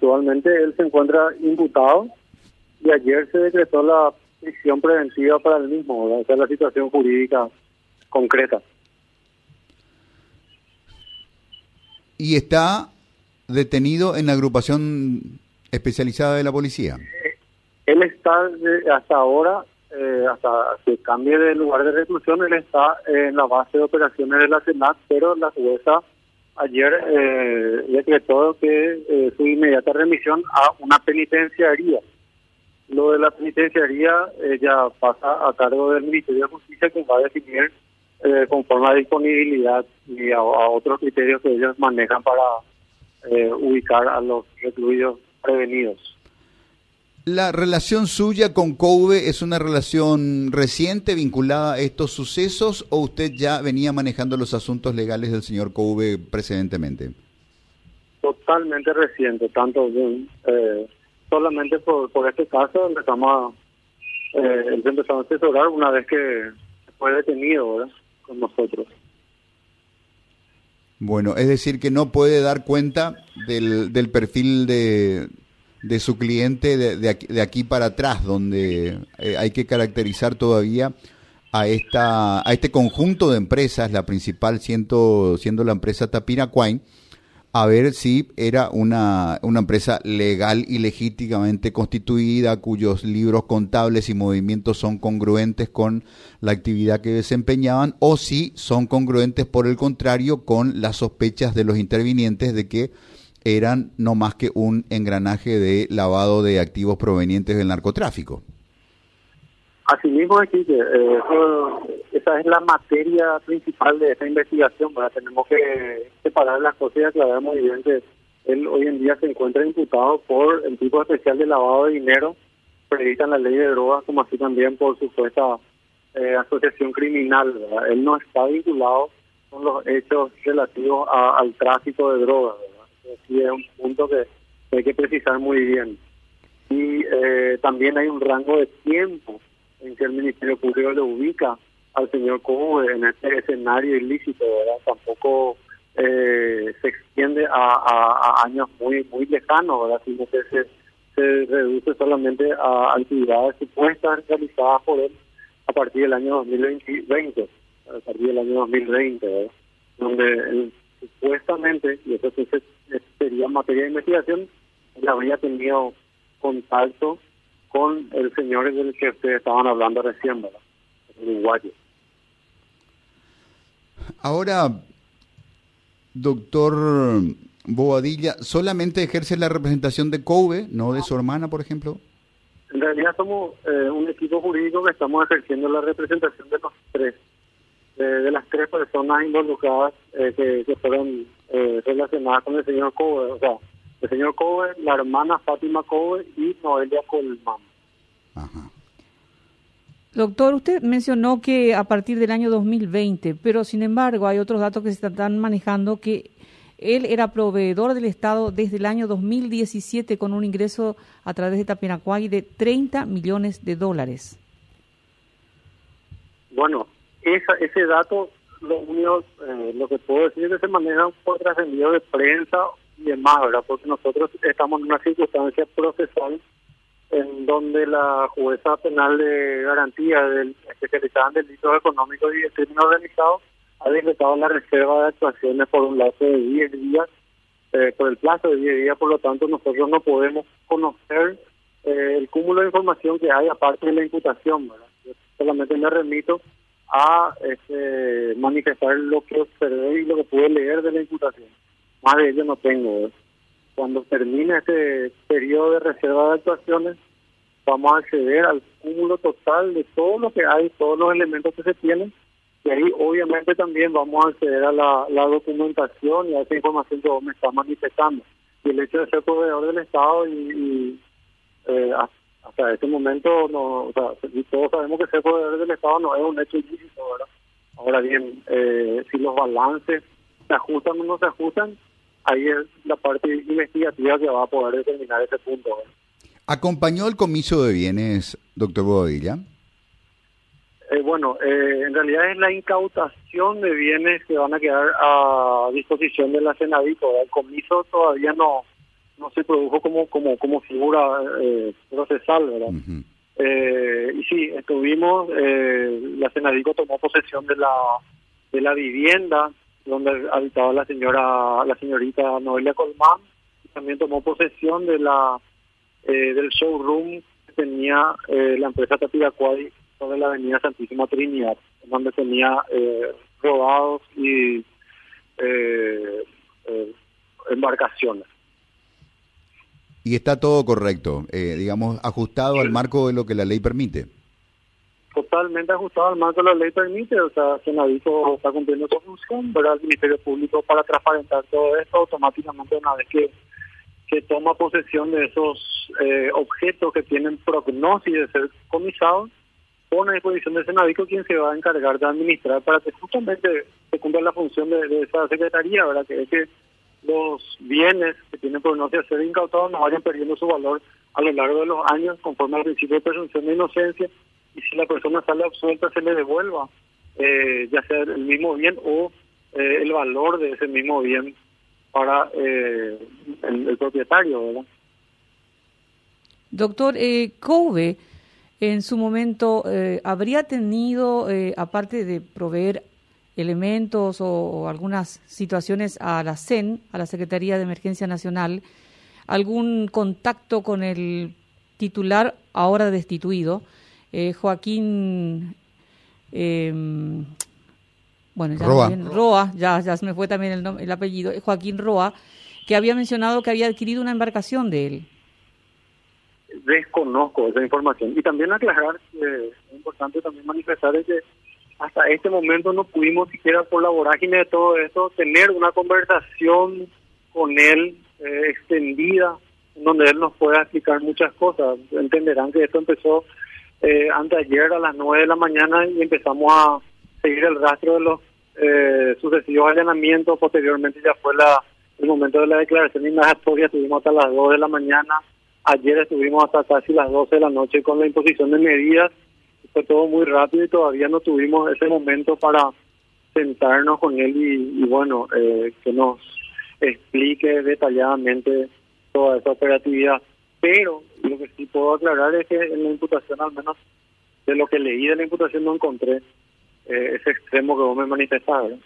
actualmente él se encuentra imputado y ayer se decretó la prisión preventiva para el mismo, esa es la situación jurídica concreta. ¿Y está detenido en la agrupación especializada de la policía? Él está hasta ahora, eh, hasta que cambie de lugar de reclusión, él está en la base de operaciones de la Senat, pero la jueza ayer eh, decretó que eh, su inmediata remisión a una penitenciaría. Lo de la penitenciaría eh, ya pasa a cargo del Ministerio de Justicia que va a definir eh, conforme a disponibilidad y a, otros criterios que ellos manejan para eh, ubicar a los recluidos prevenidos. ¿La relación suya con COUVE es una relación reciente vinculada a estos sucesos o usted ya venía manejando los asuntos legales del señor COUVE precedentemente? Totalmente reciente, tanto eh, solamente por, por este caso empezamos a, eh, empezamos a asesorar una vez que fue detenido con nosotros. Bueno, es decir, que no puede dar cuenta del, del perfil de, de su cliente de, de, aquí, de, aquí, para atrás, donde eh, hay que caracterizar todavía a esta a este conjunto de empresas, la principal siendo, siendo la empresa Tapina Quine, a ver si era una, una empresa legal y legítimamente constituida, cuyos libros contables y movimientos son congruentes con la actividad que desempeñaban, o si son congruentes, por el contrario, con las sospechas de los intervinientes de que eran no más que un engranaje de lavado de activos provenientes del narcotráfico. Asimismo, aquí, eh, esa es la materia principal de esta investigación. Tenemos que separar las cosas y aclarar muy bien que él hoy en día se encuentra imputado por el tipo especial de lavado de dinero prevista en la ley de drogas, como así también por supuesta eh, asociación criminal. Él no está vinculado con los hechos relativos al tráfico de drogas. Sí es un punto que, hay que precisar muy bien. Y eh, también hay un rango de tiempo en que el Ministerio Público le ubica al señor Cobo en este escenario ilícito, ¿verdad? Tampoco eh, se extiende a, años muy muy lejanos, ¿verdad? Sino que se, se reduce solamente a actividades supuestas realizadas por él a partir del año 2020, a partir del año 2020, ¿verdad? Donde supuestamente, y eso sería materia de investigación, habría tenido contacto con el señor del que ustedes estaban hablando recién, ¿verdad? El uruguayo. Ahora, doctor Boadilla, ¿solamente ejerce la representación de COVE, no de su hermana, por ejemplo? En realidad somos eh, un equipo jurídico que estamos ejerciendo la representación de los tres, de las tres personas involucradas eh, que, fueron eh, relacionadas con el señor Cove, o sea, el señor Cove, la hermana Fátima Cove y Noelia Colman. Ajá. Doctor, usted mencionó que a partir del año 2020, pero sin embargo hay otros datos que se están manejando que él era proveedor del Estado desde el año 2017 con un ingreso a través de Tapinacuay de 30 millones de dólares. Bueno, esa, ese dato, lo único, eh, lo que puedo decir es que se maneja por trascendido de prensa y demás, ¿verdad? Porque nosotros estamos en una circunstancia procesal en donde la jueza penal de garantía del especializada en delitos económicos y de crimen organizado ha decretado la reserva de actuaciones por un plazo de 10 días, eh, por el plazo de 10 días, por lo tanto nosotros no podemos conocer eh, el cúmulo de información que hay aparte de la imputación, ¿verdad? Yo solamente me remito a este, manifestar lo que observé y lo que pude leer de la imputación. Más de ello no tengo cuando termine este periodo de reserva de actuaciones, vamos a acceder al cúmulo total de todo lo que hay, todos los elementos que se tienen, y ahí obviamente también vamos a acceder a la, documentación y a esa información que vos me estás manifestando. Y el hecho de ser proveedor del Estado y, eh, hasta ese momento, no, o sea, todos sabemos que ser proveedor del Estado no es un hecho ilícito, ¿verdad? Ahora bien, eh, si los balances se ajustan o no se ajustan, ahí es la parte investigativa que va a poder determinar ese punto. ¿Acompañó el comiso de bienes, doctor Bodilla? Eh, bueno, eh, en realidad es la incautación de bienes que van a quedar a disposición de la Senadico. El comiso todavía no no se produjo como como como figura eh, procesal, ¿verdad? eh, y sí, estuvimos, eh, la Senadico tomó posesión de la de la vivienda donde habitaba la señora la señorita Noelia Colmán, y también tomó posesión de la eh, del showroom que tenía eh, la empresa Tapiracuay sobre la avenida Santísima Trinidad, donde tenía eh, robados y embarcaciones. Y está todo correcto, eh, digamos, ajustado al marco de lo que la ley permite. Totalmente ajustado al marco de la ley permite, o sea, Senadito está cumpliendo su función, ¿verdad? El Ministerio Público para transparentar todo esto automáticamente una vez que, que toma posesión de esos eh, objetos que tienen prognosis de ser comisados, pone a disposición del Senadico quien se va a encargar de administrar para que justamente se cumpla la función de, de esa secretaría, ¿verdad? Que es que los bienes que tienen prognosis de ser incautados no vayan perdiendo su valor a lo largo de los años conforme al principio de presunción de inocencia y si la persona sale absuelta se le devuelva eh, ya sea el mismo bien o eh, el valor de ese mismo bien para eh, el, el, propietario, ¿verdad? Doctor, eh, Kobe en su momento eh, habría tenido, eh, aparte de proveer elementos o, o, algunas situaciones a la CEN, a la Secretaría de Emergencia Nacional, algún contacto con el titular ahora destituido, eh, Joaquín, eh, bueno, ya Roa. Bien, Roa, ya, ya se me fue también el, nombre, el apellido, Joaquín Roa, que había mencionado que había adquirido una embarcación de él. Desconozco esa información. Y también aclarar que es importante también manifestar es que hasta este momento no pudimos siquiera por la vorágine de todo esto tener una conversación con él eh, extendida donde él nos pueda explicar muchas cosas. Entenderán que esto empezó eh, anteayer a las 9 de la mañana y empezamos a seguir el rastro de los eh, sucesivos allanamientos. Posteriormente ya fue la el momento de la declaración indagatoria, estuvimos hasta las 2 de la mañana. Ayer estuvimos hasta casi las 12 de la noche con la imposición de medidas fue todo muy rápido y todavía no tuvimos ese momento para sentarnos con él y, y bueno, eh, que nos explique detalladamente toda esa operatividad. Pero lo que sí puedo aclarar es que en la imputación, al menos de lo que leí de la imputación, no encontré eh, ese extremo que vos me manifestaste.